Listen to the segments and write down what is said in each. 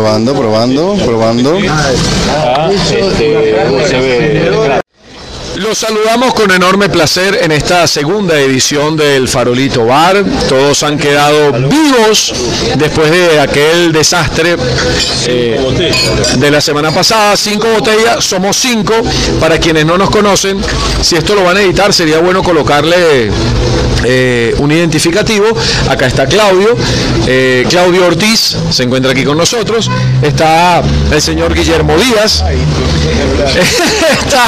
probando, probando, probando. Los saludamos con enorme placer en esta segunda edición del Farolito Bar. Todos han quedado vivos después de aquel desastre eh, de la semana pasada. Cinco botellas, somos cinco. Para quienes no nos conocen, si esto lo van a editar, sería bueno colocarle eh, un identificativo. Acá está Claudio, eh, Claudio Ortiz se encuentra aquí con nosotros. Está el señor Guillermo Díaz. está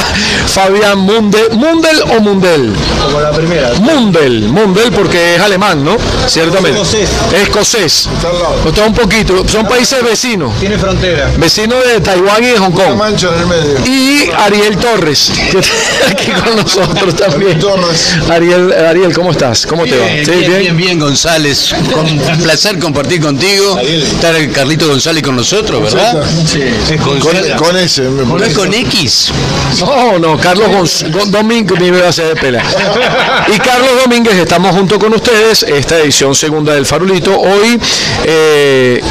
Fabián Mundel, ¿Mundel o Mundel? Como la primera. Mundel, Mundel porque es alemán, ¿no? Ciertamente. Escocés. Escocés. Está un poquito, son países vecinos. Tiene frontera. Vecinos de Taiwán y de Hong Kong. Y Ariel Torres, que está aquí con nosotros también. Ariel, Ariel, ¿cómo estás? ¿Cómo te va? Bien, ¿Sí, bien, bien, bien, González. Con un placer compartir contigo. Estar Carlito González con nosotros, ¿verdad? Sí. Con, con ese. ¿No es con X? No, no, Carlos Gonz- Gon- Domínguez me iba a hacer de pela. Y Carlos Domínguez, estamos junto con ustedes, esta edición segunda del Farolito. Hoy, eh,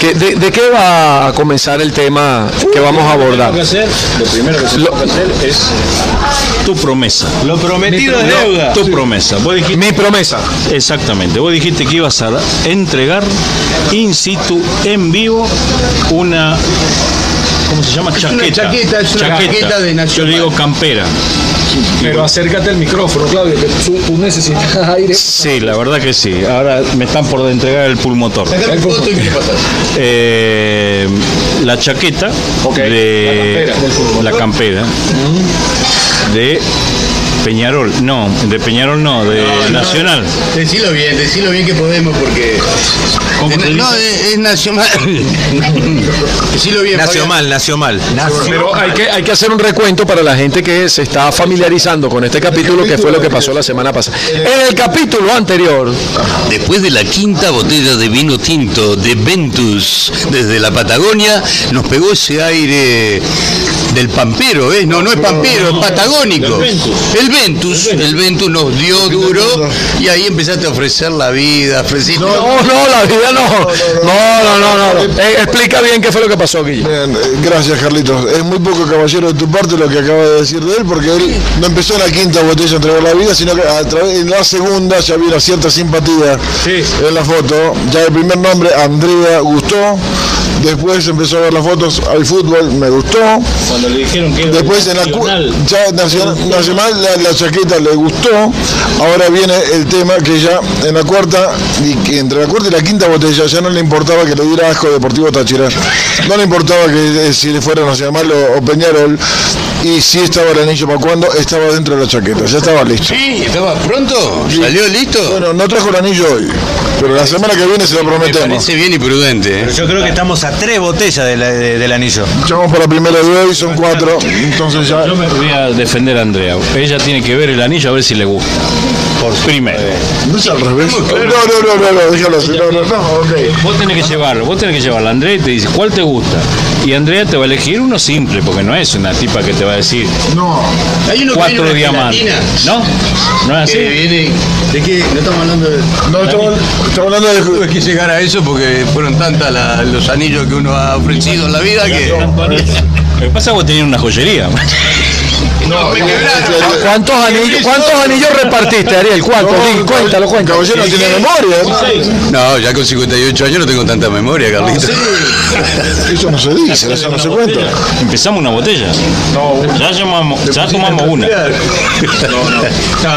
¿qué- de, de qué va a comenzar el tema que vamos a abordar? Lo que hacer, lo primero que se Lo- tiene que hacer es tu promesa. Lo prometido es deuda. Tu promesa. Vos dijiste, Mi promesa. exactamente, vos dijiste que ibas a entregar in situ, en vivo, una. ¿Cómo se llama? una Chaqueta. chaqueta, es una chaqueta de Yo Nacional. digo campera. Pero acércate al micrófono, Claudio, que tú, necesitas aire. Sí, la verdad que sí. Ahora me están por entregar el pulmotor. Eh, la chaqueta de la campera, de Peñarol, no, de Peñarol no, de Nacional. Decilo bien, decilo bien que podemos porque. ¿Cómo Eh, se no, es, es nacional. decilo bien. Nació Fabián. mal, nació mal. Pero hay que, hay que hacer un recuento para la gente que se está familiarizando con este capítulo, que fue lo que pasó la semana pasada. En el capítulo anterior, Después de la quinta botella de vino tinto de Ventus desde la Patagonia, nos pegó ese aire del pampero, ¿eh? No, no es pampero, es patagónico. El Ventus, el Ventus nos dio duro y ahí empezaste a ofrecer la vida, ofreciste... no, no, la vida no. No, no, no, no. Eh, explica bien qué fue lo que pasó, Guille. Bien, eh, gracias Carlitos. Es muy poco caballero de tu parte lo que acaba de decir de él, porque él no empezó en la quinta botella a entregar la vida, sino que a través en la segunda ya había una cierta simpatía en la foto. Ya el primer nombre, Andrea, gustó. Después empezó a ver las fotos al fútbol, me gustó. Cuando le dijeron que Después en la Nacional, ya nacional, nacional la, la chaqueta le gustó. Ahora viene el tema que ya en la cuarta, y que entre la cuarta y la quinta botella ya no le importaba que le diera asco Deportivo Táchira. No le importaba que eh, si le fuera Nacional o, o Peñarol. Y si estaba el anillo para cuando, estaba dentro de la chaqueta, ya estaba listo. Sí, ¿estaba pronto? ¿Salió listo? Bueno, no trajo el anillo hoy, pero la semana que viene se lo Me prometemos. parece bien y prudente. ¿eh? Yo creo que estamos a tres botellas de la- de- del anillo. Vamos para la primera de hoy, son cuatro, entonces ya... yo me voy a defender a Andrea. Ella tiene que ver el anillo a ver si le gusta. Por primero. No es al revés. No, no, no, no, no, déjalo así. No, no, no, ok. Vos tenés que llevarlo, vos tenés que llevarlo. Andrea y te dice, ¿cuál te gusta? Y Andrea te va a elegir uno simple, porque no es una tipa que te va a decir No, Hay uno que viene cuatro una diamantes. ¿No? ¿No es Que así? viene... ¿De qué? No estamos hablando de... no, estamos, estamos hablando de... Tuve que llegar a eso porque fueron tantas la- los anillos que uno ha ofrecido en la vida que... Lo que pasa es que vos tenés una joyería. No. ¿Cuántos anillos, ¿Cuántos anillos repartiste, Ariel? ¿Cuántos? Di, cuéntalo, cuéntalo. Caballero no tiene memoria. No, ya con 58 años no tengo tanta memoria, Carlito. Eso no se dice, eso no se cuenta. Empezamos una botella. Ya, llamamos, ya tomamos una.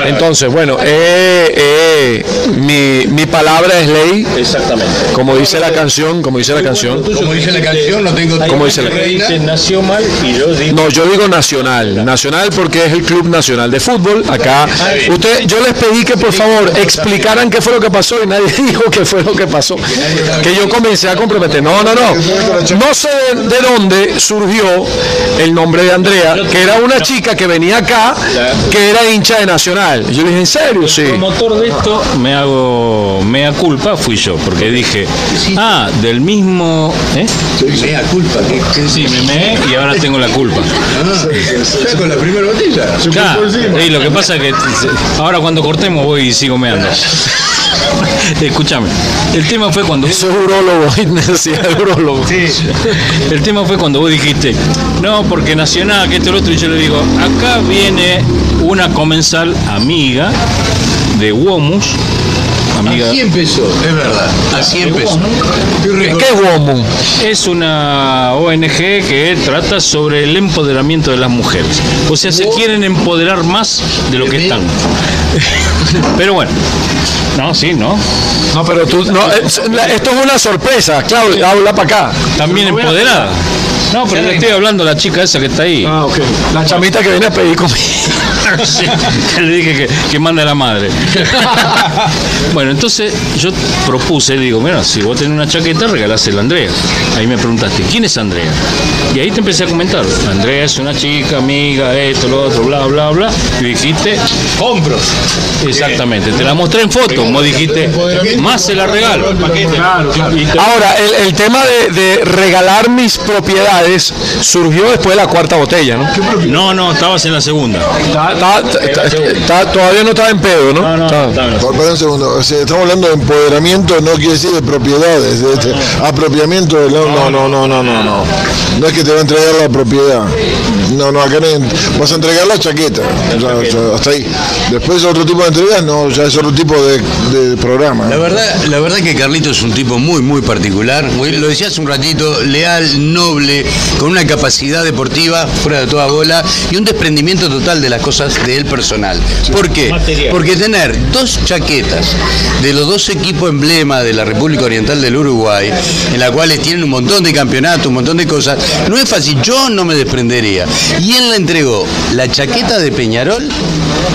Entonces, bueno, eh, eh, mi, mi palabra es ley, Exactamente. como dice la canción, como dice la canción. Como dice la canción, no tengo... ¿Cómo dice la reina. Dice, nació mal y yo digo. No, yo digo nacional, nacional porque es el Club Nacional de Fútbol. Acá, usted, yo les pedí que por favor explicaran qué fue lo que pasó y nadie dijo qué fue lo que pasó. Que yo comencé a comprometer. No, no, no. No sé de, de dónde surgió el nombre de Andrea, que era una chica que venía acá, que era hincha de Nacional. Yo le dije, ¿en serio? Sí. El motor de esto me hago mea culpa fui yo, porque dije, ah, del mismo. ¿Eh? Mea culpa. que- Sí, me meé y ahora tengo la culpa. Ah, ya con la primera primera botella. Claro, y lo que pasa es que ahora cuando cortemos voy y sigo meando. Escúchame, el tema fue cuando Eso es urólogo. el tema fue cuando vos dijiste, no, porque Nacional, que esto y lo otro, y yo le digo, acá viene una comensal amiga de Womus, amiga, Así empezó, es verdad. Así empezó. ¿Qué es es una ONG que trata sobre el empoderamiento de las mujeres. O sea, se quieren empoderar más de lo que están. Pero bueno, no, sí, ¿no? No, pero tú, no, esto es una sorpresa, Claudio, habla para acá. También empoderada. No, pero le estoy hablando a la chica esa que está ahí. Ah, ok. La chamita que viene a pedir comida. Sí, que le dije que, que manda a la madre. bueno, entonces yo propuse, le digo, mira, si vos tenés una chaqueta, regalásela a Andrea. Ahí me preguntaste, ¿quién es Andrea? Y ahí te empecé a comentar. Andrea es una chica, amiga, esto, lo otro, bla, bla, bla. Y dijiste, Compro. exactamente, te la mostré en foto. Vos dijiste, más se la regalo. Ahora, el, el tema de, de regalar mis propiedades surgió después de la cuarta botella, ¿no? No, no, estabas en la segunda. Está- está- está- está- todavía no estaba en pedo, ¿no? No, no, Para un segundo, o sea, estamos hablando de empoderamiento, no quiere decir de propiedades, de este, apropiamiento de la- no, no, no, no, no, no. No es que te va a entregar la propiedad. No, no, acá vas a entregar la chaqueta. Hasta ahí. Después otro tipo de entregas, no, ya es otro tipo de, de programa. La verdad, la verdad que Carlito es un tipo muy, muy particular. Lo decía hace un ratito, leal, noble, con una capacidad deportiva fuera de toda bola y un desprendimiento total de las cosas de él personal. ¿Por qué? Material. Porque tener dos chaquetas de los dos equipos emblema de la República Oriental del Uruguay, en las cuales tienen un montón de campeonatos, un montón de cosas, no es fácil. Yo no me desprendería. Y él le entregó la chaqueta de Peñarol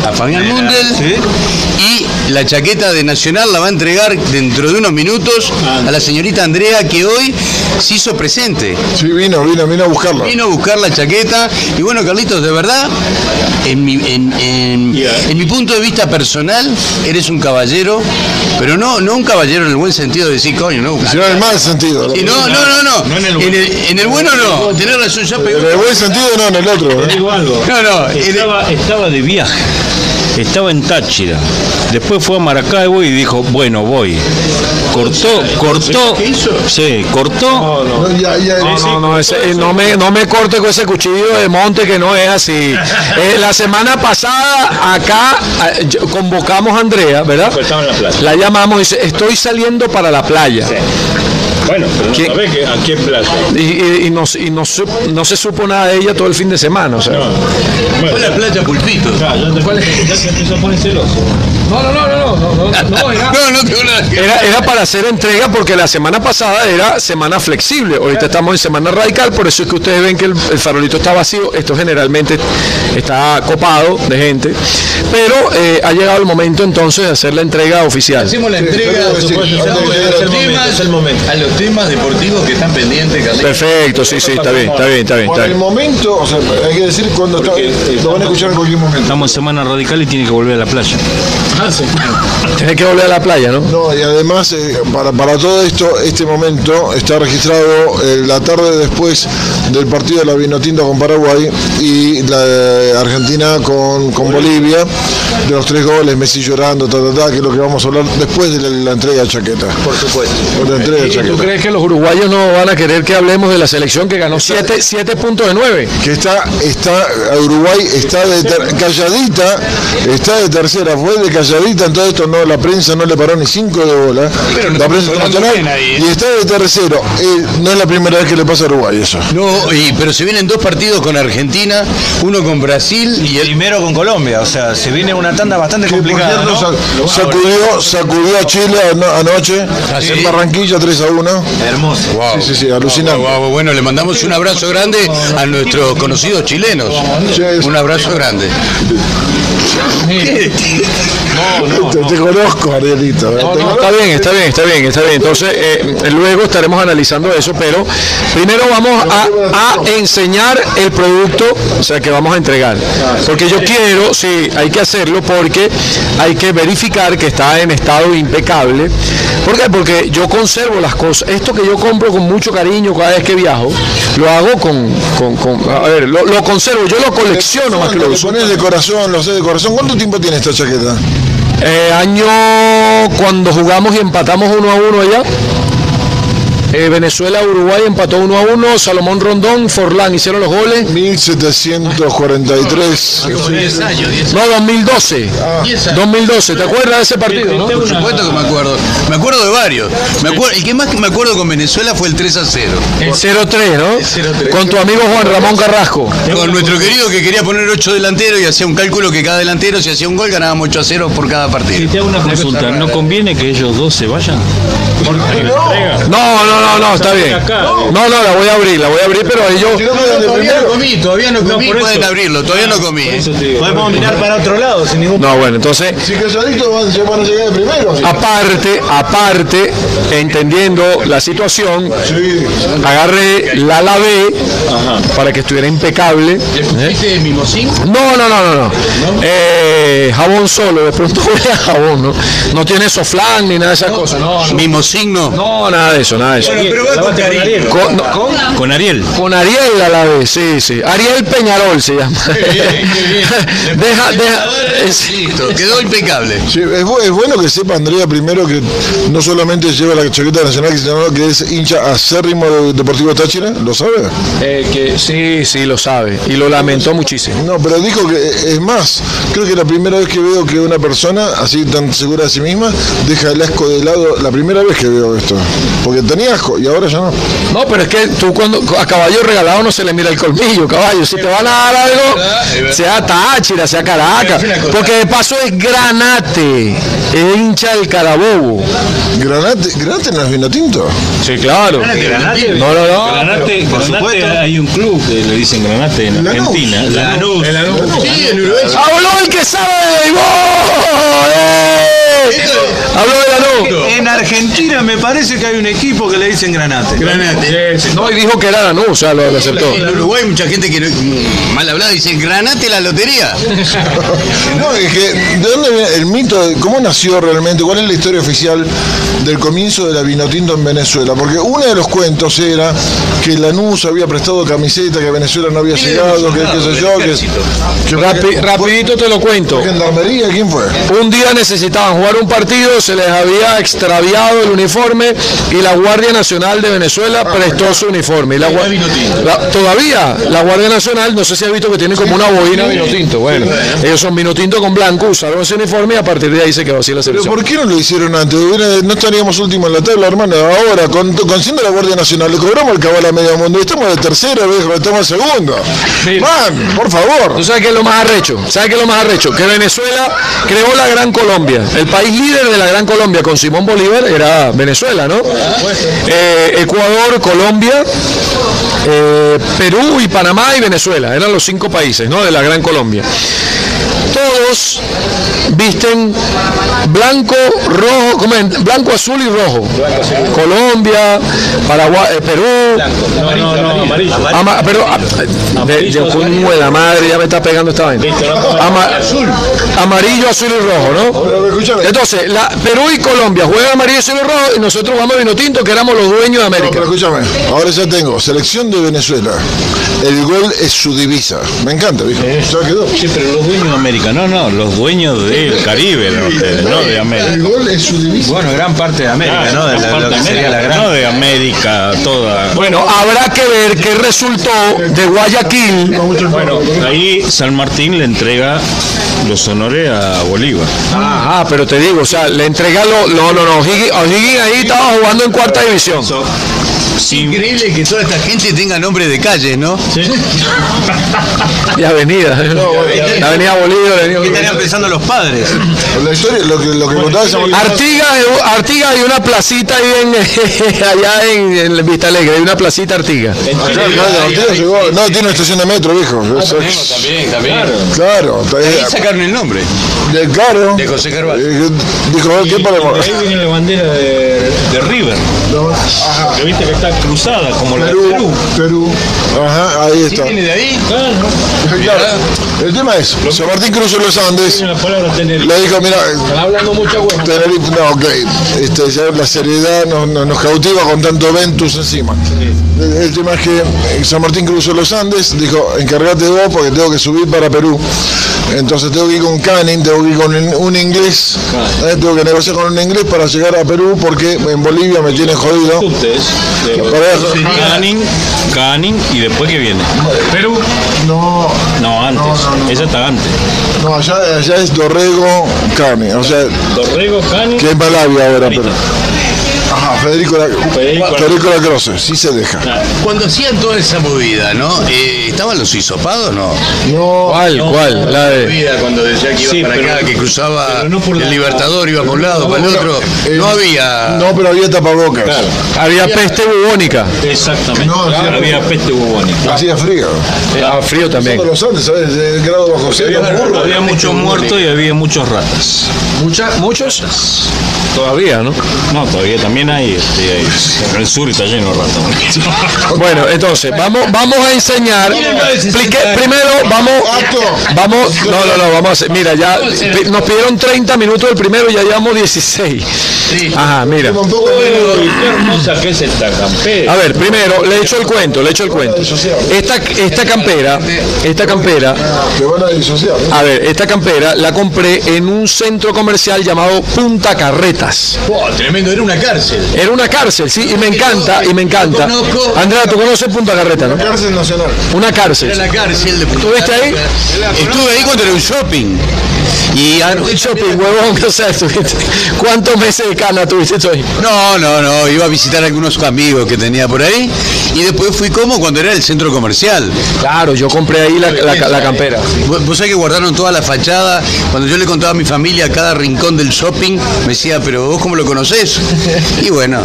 a Fabián Mundel y la chaqueta de Nacional la va a entregar dentro de unos minutos a la señorita Andrea que hoy se hizo presente. Sí, vino, vino, vino a buscarla. Vino a buscar la chaqueta y bueno, Carlitos, de verdad, en mi, en, en- en mi punto de vista personal, eres un caballero, pero no, no un caballero en el buen sentido de decir, coño, no. Si no en el mal sentido. Y no, no, no, no. No en el En el, en el bueno no. Tenés razón, ya pegó. En el buen sentido, no, en el otro. ¿eh? digo algo. No, no. el- Estaba, estaba de viaje, estaba en Táchira. Después fue a Maracaibo y dijo, bueno, voy. Cortó, cortó. ¿Qué hizo? Sí, cortó. No, ya, ya, No, no, no, ese- eh, no, me, no me corte con ese cuchillo de monte que no es así. Eh, la semana pasada acá eh, convocamos a Andrea, ¿verdad? Pues la llamamos y dice, estoy saliendo para la playa. Bueno, pero no ¿Quién? que, a qué playa. Y, y- y no, y no, no se supo nada de ella todo el fin de semana. O sea. Fue la playa Pulpito. ya se empezó a poner celoso. No, no, no, no, no, no, no, era, No, no era, era para hacer entrega porque la semana pasada era semana flexible. Ahorita estamos en semana radical, por eso es que ustedes ven que el, el farolito está vacío. Esto generalmente está copado de gente. Pero eh, ha llegado el momento entonces de hacer la entrega oficial. Hacemos la entrega Sí, es el momento. Temas deportivos que están pendientes, Carlitos. Perfecto, sí, sí, está bien, está bien, está bien. Por el momento, o sea, hay que decir cuando está, lo van a escuchar en cualquier momento. Estamos en semana radical y tiene que volver a la playa. Tienes que volver a la playa, ¿no? No, y además, eh, para, para todo esto, este momento está registrado eh, la tarde después del partido de la Vinotinto con Paraguay y la de Argentina con, con Bolivia, de los tres goles, Messi llorando, ta, ta, ta, que es lo que vamos a hablar después de la, la entrega de chaqueta. Por supuesto. De la entrega de ¿Y tú chaqueta. Crees que los uruguayos no van a querer que hablemos de la selección que ganó 7 puntos de 9? Que está, está, Uruguay está de ter- calladita, está de tercera, fue de calladita, en todo esto no, la prensa no le paró ni cinco de bola, Pero no la prensa ¿eh? y está de tercero. Eh, no es la primera vez que le pasa a Uruguay eso. No, y- pero se vienen dos partidos con Argentina, uno con Brasil y el Primero con Colombia, o sea, se viene una tanda bastante complicada. cierto, ¿no? sa- sacudió, sacudió a Chile ano- anoche sí? en Barranquilla 3 a 1. Hermoso. Wow. Sí, sí, sí, alucinante. Guau, Bueno, le mandamos un abrazo grande a nuestros conocidos chilenos. Un abrazo grande. ¿Qué? te, te conozco, Arielito. No, Te no, conozco. está bien, está bien, está bien, está bien. Entonces, eh, luego estaremos analizando eso, pero primero vamos a, a enseñar el producto, o sea, que vamos a entregar. Porque yo quiero, sí, hay que hacerlo porque hay que verificar que está en estado impecable. ¿Por qué? Porque yo conservo las cosas. Esto que yo compro con mucho cariño cada vez que viajo, lo hago con, con- con- a ver, lo, lo conservo, yo lo colecciono más que lo Lo uso. pones de corazón, lo sé de corazón. ¿Cuánto tiempo tiene esta chaqueta? Eh, año cuando jugamos y empatamos uno a uno allá. Eh, Venezuela, Uruguay empató uno a uno. Salomón Rondón, Forlán hicieron los goles. 1743. No, 2012. 2012, ¿te acuerdas de ese partido? no? Por supuesto que me acuerdo. Me acuerdo de varios. Me acuerdo, el que más que me acuerdo con Venezuela fue el 3 a 0. 0-3, ¿no? Con tu amigo Juan Ramón Carrasco. Con nuestro querido que quería poner 8 delanteros y hacía un cálculo que cada delantero si hacía un gol ganábamos 8 a 0 por cada Y partido. te hago una consulta, ¿no conviene que ellos dos se vayan? Porque la entrega. No, no, no, no, está bien. No, no, la voy a abrir, la voy a abrir, pero no quedan de Todavía no comí, todavía no comí, eso. pueden abrirlo, todavía no comí. ¿eh? Podemos mirar para otro lado sin ningún No, bueno, entonces Si van, se van a llegar de primero. Aparte, aparte, entendiendo la situación, agarré la lavé para que estuviera impecable. ¿Este mimosín? No, no, no, no, no. Eh, jabón solo, de pronto voy a jabón, ¿no? No tiene soflán ni nada de esas cosas. No, no, Mimosín no. no, nada de eso, nada de eso. pero va con cariño. Con, no, Con Ariel. con Ariel la lavé, sí, sí. Ariel Peñarol se llama. deja, deja. es- Listo, quedó impecable. Sí, es, bu- es bueno que sepa Andrea primero que no solamente lleva la chaqueta nacional, sino que es hincha acérrimo de Deportivo Táchira, ¿lo sabe? eh, que sí, sí, lo sabe. Y lo lamentó muchísimo. No, pero dijo que es más, creo que la primera vez que veo que una persona así tan segura de sí misma deja el asco de lado, la primera vez que veo esto, porque tenía asco y ahora ya no. No, pero es que tú cuando a caballo regalado no se le mira el colmillo, caballo. Si te van a dar algo, sea Táchira, sea Caracas. Porque de paso es granate, es hincha del Carabobo. Granate, Granate no es vino tinto. Sí, claro. Granate. No, no, no. Granate, Por Granate, supuesto. hay un club que le dicen Granate en Lanús. Argentina. Lanús. Sí, en Uruguay. ¡Habló el que sabe de! ¡Eh! Habló de la no. En Argentina me parece que hay un equipo que le dicen Granate. Granate. No, y dijo que era la no, o sea, lo, lo aceptó. En Uruguay hay mucha gente que mal hablada dice Granate la lotería. No, es que, ¿de dónde viene el mito? ¿Cómo nació realmente? ¿Cuál es la historia oficial del comienzo de la Vinotinto en Venezuela? Porque uno de los cuentos era que Lanús había prestado camiseta, que Venezuela no había llegado, que qué sé yo, que, que Rapi- rapidito te lo cuento. Gendarmería, ¿quién fue? Un día necesitaban jugar un partido, se les había extraviado el uniforme y la Guardia Nacional de Venezuela prestó su uniforme. Y la la- todavía la Guardia Nacional, no sé si ha visto que tiene como una boina vino tinto. Bueno, ellos son vino tinto con blanco, usaron ese uniforme y a partir de ahí se quedó así la ¿Pero selección. por qué no lo hicieron antes? No estaríamos últimos en la tabla, hermano. Ahora, con, con siendo la Guardia Nacional, le cobramos el cabal a medio mundo. Estamos de tercero, viejo, estamos de segundo. Man, por favor. ¿Tú sabes qué es lo más arrecho? ¿Sabes qué es lo más arrecho? Que Venezuela creó la Gran Colombia. El país líder de la Gran Colombia con Simón Bolívar era Venezuela, ¿no? Eh, Ecuador, Colombia, eh, Perú y Panamá y Venezuela. Eran los cinco países, ¿no? De la Gran Colombia. Todos visten blanco, rojo, ¿cómo es? blanco, azul y rojo. Colombia, Paraguay, eh, Perú, No, no, no, amarillo. Ama- ah, de la madre ya me está pegando esta vaina. Ama- amarillo, azul y rojo, ¿no? Entonces, la, Perú y Colombia juegan amarillo, y rojo y nosotros vamos a vino tinto que éramos los dueños de No, América. pero escúchame, ahora ya tengo, selección de Venezuela. El gol es su divisa. Me encanta, viejo. Ya quedó. Sí, pero los dueños de América. No, no, los dueños del Caribe eran ustedes, no de El América. gol es su divisa. Bueno, gran parte de América, ¿no? De la- Parte lo que de sería la América, gran. No de América toda. Bueno, habrá que ver qué resultó de Guayaquil. Bueno, ahí San Martín le entrega los honores a Bolívar. Ah, pero te digo, o sea, le entrega lo, no, no, no, O'Higgins O'Higgins ahí estaba jugando en cuarta división. Increíble que toda esta gente tenga nombre de calles, ¿no? Y avenida. La avenida Bolívar, la avenida ¿Qué Bolívar. estarían pensando los padres? La historia, lo que, lo que contaba San Martín. Artigas, Artigas hay una placita ahí en, allá en, en Vista Alegre, hay una placita Artigas. Claro, claro, Artigas llegó- No, tiene una estación de metro, viejo. Eso- También, también. Claro, está ahí. Ahí sacaron el nombre. De- claro. De José Carvalho. Eh, Dijo, ¿qué podemos? Ahí viene la bandera de, de River. Que viste que está cruzada como la de Perú, Perú. Ajá, ahí está. ¿Viene de ahí? Claro. El tema es, San Martín cruzó los Andes, Tiene la palabra Tenerife. le dijo, mira, Están hablando mucha huevo. Tenerife, no, ok, este, ya la seriedad nos, nos- nos cautiva con tanto Ventus encima. El tema es que San Martín cruzó los Andes, dijo, encargate vos porque tengo que subir para Perú. Entonces tengo que ir con Canning, tengo que ir con un, inglés, eh, tengo que negociar con un inglés para llegar a Perú porque en Bolivia me tiene jodido. Canning, Canning y después que viene. Perú. No, No, antes. Esa está antes. no, allá, allá es Dorrego Canning, o sea, Dorrego, Canning. que es Malavia ahora, pero... Federico, la, Federico la- Federico Lacroce, sí se deja. Cuando hacían toda esa movida, ¿no? Eh, ¿Estaban los hisopados no? No, ¿Cuál? ¿Cuál? La de... Movida cuando decía que iba Sí, para pero- acá, que cruzaba no por el la- Libertador, iba para un lado, para el otro. eh, No había. No, pero había tapabocas. Había peste bubónica. Exactamente. No, sí, había peste bubónica. Hacía frío. Ah, frío también. Los Andes, ¿sabes? El grado bajo cero. burro. Había muchos muertos y había muchos ratas. Mucha, ¿Muchos? Todavía, ¿no? No, todavía también hay. Este, hay- en el sur está lleno de ratas. Bueno, entonces, vamos, vamos a enseñar. Explique- primero, vamos. Vamos, no, no, no, vamos a hacer. Mira, ya nos pidieron 30 minutos del primero y ya llevamos 16. Ajá, mira. A ver, primero, le echo el cuento, le echo el cuento. Esta, esta campera, esta campera, van a ver, esta campera la compré en un centro comercial llamado Punta Oh, tremendo, era una cárcel. Era una cárcel, sí, y me encanta, y me encanta. Andrea, tú conoces Punta Carretas, ¿no? Cárcel Nacional. Una Era cárcel. la cárcel de Punta ¿Estuviste ahí? Estuve ahí cuando era un shopping. Y Shopping, huevón, o sea, ¿cuántos meses de cana tuviste ahí? No, no, no, iba a visitar a algunos amigos que tenía por ahí y después fui como cuando era el centro comercial. Claro, yo compré ahí la, la- la campera. Vos vos sabés que guardaron toda la fachada. Cuando yo le contaba a mi familia cada rincón del shopping, me decía, pero vos cómo lo conocés? Y bueno,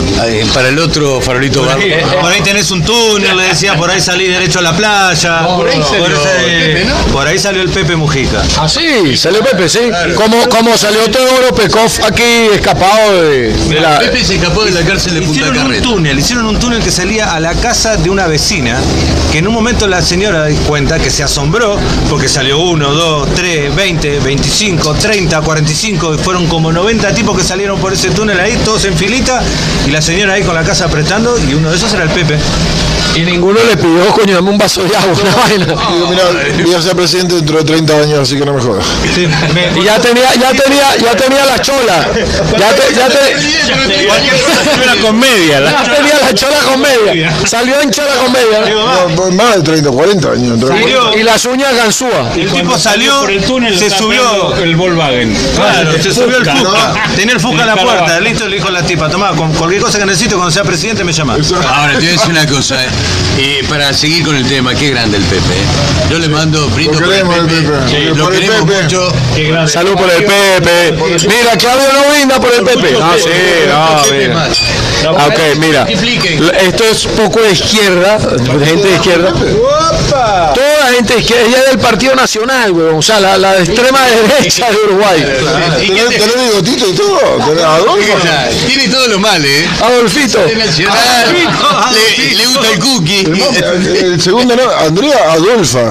para el otro farolito bar. Por ahí tenés un túnel, le decía, por ahí salí derecho a la playa. por ahí salió ese- el Pepe, ¿no? por ahí salió el Pepe Mujica. Ah, sí, salió Pepe, sí. Como, como salió Teodoro Pekov aquí escapado de, de la... Pepe se escapó de la cárcel de Punta Hicieron un túnel, hicieron un túnel que salía a la casa de una vecina, que en un momento la señora di cuenta que se asombró porque salió uno, dos, tres, 20, 25, 30, 45, y fueron como 90 tipos que salieron por ese túnel ahí, todos en filita, y la señora ahí con la casa apretando, y uno de esos era el Pepe. Y ninguno le pidió, coño, dame un vaso de agua, una vaina. Digo, mira, voy a ser presidente dentro de 30 años, así que no me jodas. Y ya tenía, ya tenía, ya tenía la chola. Ya, te- ya, te- Una comedia. la- ya tenía la chola con media. Salió en chola con media. más de 30, 40 años. Y las uñas ganzúa. el tipo salió, por el túnel se subió. el Volkswagen. Claro, se subió el Fuca. Tenía el Fuca a la puerta, listo, le dijo a la tipa, tomá, con cualquier cosa que necesito cuando sea presidente me llama. Ahora, te voy a decir una cosa, eh. Eh, para seguir con el tema, qué grande el Pepe. eh. Yo le mando brindo Lo por el queremos Pepe. Sí, Por lo el queremos Pepe. mucho. Qué grande. Salud por el Pepe. Mira, Claudio no brinda por el Pepe. No, sí, no, mira. Ah, Ok, mira. Esto es poco de izquierda, de gente de izquierda. Toda la gente de izquierda, ella es del Partido Nacional, weón. O sea, la, la extrema derecha de Uruguay. ¿Y qué ¿Tenés, te- tenés bigotito y todo? ¿Tenés Adolfo? Tiene todo lo mal, ¿eh? Adolfito. Le, le gusta el cookie. El, el segundo no, Andrea Adolfa.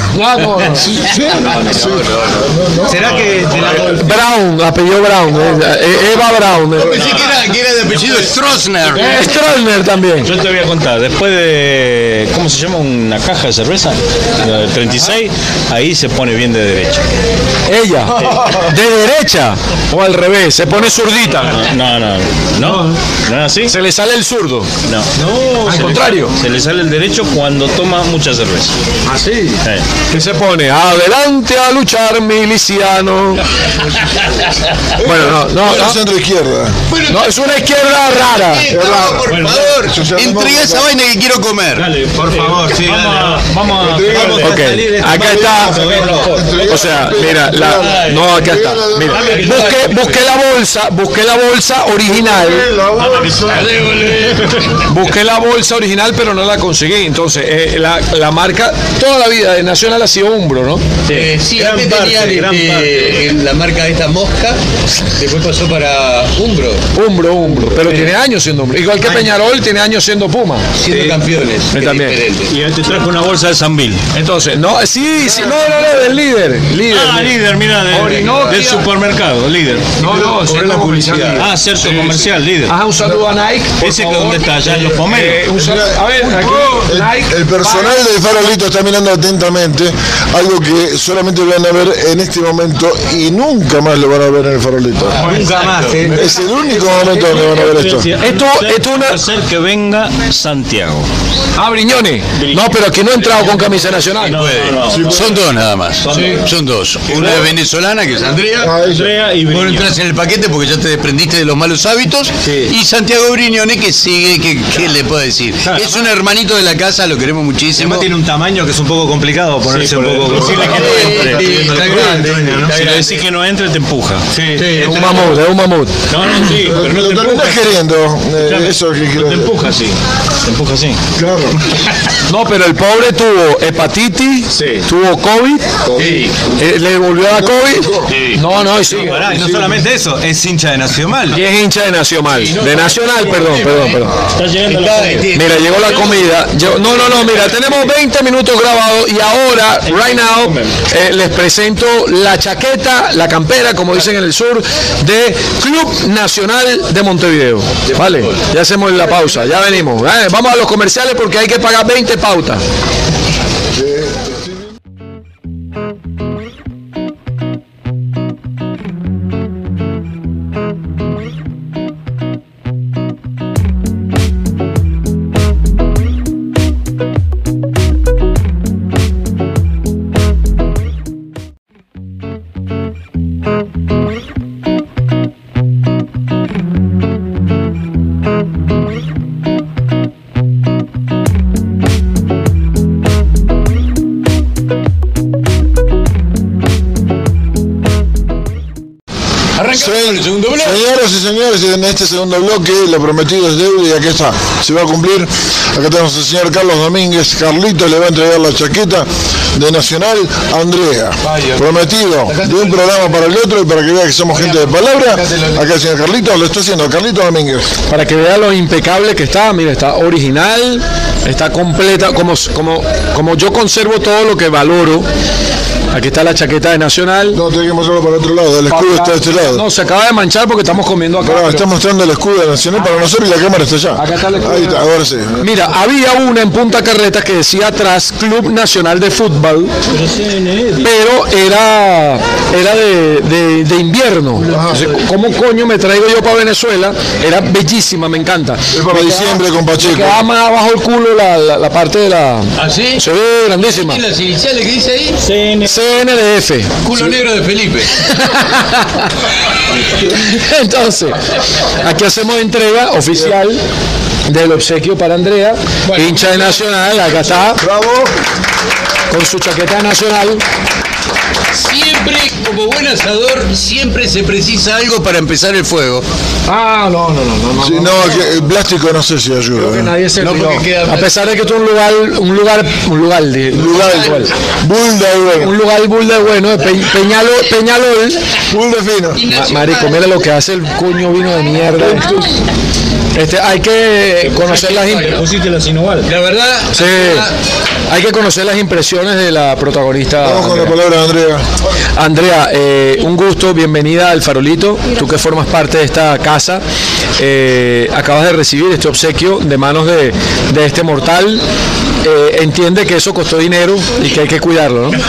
¿Será que de la Brown, apellido Brown. eh, Eva Brown. eh. Pensé que era, que era de apellido Stroessner. Eh, Stroessner también. Yo te voy a contar, después de, ¿cómo se llama? Una caja de cerveza, la del 36, ahí se pone bien de derecha. Ella. De derecha. O al revés, se pone zurdita. No, no, no, no es así. Se le sale el zurdo. No, no Al contrario. se le sale el derecho cuando toma mucha cerveza. ¿Ah, sí? Eh. ¿Qué se pone? Adelante a luchar, miliciano. Bueno, no, no, no. centro izquierda. No, es una izquierda verdad rara. No, por favor, entrega esa vaina que quiero comer. Dale, Por favor, sí, Vamos dale. a, vamos a, Entregale. vamos a Ok, salir de esta acá está. O sea, mira, la, no, acá está. Mira, busqué, busqué la bolsa, busqué la bolsa original. Busqué la bolsa original, pero no la conseguí. Entonces, eh, la, la marca toda la vida de Nacional ha sido Umbro, ¿no? Eh, sí, Gran antes parte, tenía gran este, parte. en la marca esta Mosca, después pasó para Umbro, Umbro, Umbro. Pero tiene años siendo Umbro. Igual que Peñarol tiene años siendo Puma. siendo campeones. que es también. diferente. Y él te trajo una bolsa de Sambil. Entonces, no, sí, sí, no, no, no, del líder. Líder. Ah, líder, mira, de- del supermercado, líder. No, no, Cobré la publicidad. Ah, cierto comercial, líder. Ajá, un saludo a Nike. por Ese que dónde está, allá en los pomeros. Eh, un saludo- a ver, aquí, El personal de Farolito está mirando atentamente algo que solamente van a ver en este momento y nunca más lo van a ver en el Farolito. Nunca más, ¿eh? Es el único momento donde van a ver esto. Esto, es una. hacer que venga Santiago. Ah, Briñones. No, pero aquí no ha entrado con camisa nacional. Puede. Son dos nada más. Son dos. Una es venezolana, que es Andrea. Ah. Andrea y Vos no entras en el paquete porque ya te desprendiste de los malos hábitos. Y Santiago Briñone que sigue, que, ¿qué le puedo decir? Es un hermanito de la casa, lo queremos muchísimo. Además tiene un tamaño que es un poco complicado ponerse un poco. decirle que no entre. Sí, está grande, está Si le grande. decís que no entre, te empuja. Es un mamut, es un mamut. No, no, sí, pero no te empuja. terminás queriendo. eh, eso que quiero Te empuja así. Te empuja así. Claro. No, pero el pobre tuvo hepatitis, tuvo COVID, eh, le volvió a COVID. No, no. Pará, y no solamente eso, es hincha de Nacional. Y es hincha de Nacional. De Nacional, perdón, perdón, perdón. Está llegando la comida. Mira, llegó la comida. No, no, no, mira, tenemos 20 minutos grabados y ahora, right now, eh, les presento la chaqueta, la campera, como dicen en el sur, de Club Nacional de Montevideo. Vale, ya hacemos la pausa, ya venimos. Eh, vamos a los comerciales porque hay que pagar 20 pautas. Este segundo bloque lo prometido es deuda y aquí está, se va a cumplir. Acá tenemos al señor Carlos Domínguez. Carlitos le va a entregar la chaqueta de Nacional a Andrea. Prometido, de un programa para el otro y para que vea que somos gente de palabra. Acá el señor Carlitos lo está haciendo, Carlitos Domínguez. Para que vea lo impecable que está, mira, está original, está completa, como, como, como yo conservo todo lo que valoro. Aquí está la chaqueta de Nacional. No, tenemos que mostrarlo para otro lado, el escudo está de este lado. No, se acaba de manchar porque estamos comiendo acá. Pero- está mostrando el escudo de Nacional para nosotros y la cámara está allá. Acá está el escudo. Ahí está, ahora sí. Mira, había una en Punta Carretas que decía atrás Club Nacional de Fútbol, pero era, era de, de- de invierno. Entonces, ¿Cómo coño me traigo yo para Venezuela? Era bellísima, me encanta. Es para Me diciembre con me Pacheco. quedaba más abajo el culo la, la- la parte de la... ¿Ah, sí? Se ve grandísima. ¿Y las iniciales que dice ahí? CNDF. Culo negro de Felipe. Entonces, aquí hacemos entrega oficial del obsequio para Andrea, hincha de Nacional, acá está, Bravo. con su chaqueta nacional. Siempre, como buen asador, siempre se precisa algo para empezar el fuego. Ah, no, no, no, no. no. Sí, no, que el plástico no sé si ayuda. que ¿eh? nadie se No, queda- A pesar de que esto es un lugar, un lugar, un lugar de Lugar, bull de bueno. un lugar bull de bueno, Pe- Peñalol, Peñalol. Bull de fino. Ma- Marico, mira lo que hace el coño vino de mierda. Este, hay que conocer las imp- Pusiste la verdad, sí, hay que conocer las impresiones de la protagonista. Vamos con la Andrea. palabra Andrea. Andrea, eh, un gusto, bienvenida al Farolito. Tú que formas parte de esta casa, eh, acabas de recibir este obsequio de manos de, de este mortal. Eh, entiende que eso costó dinero y que hay que cuidarlo, ¿no?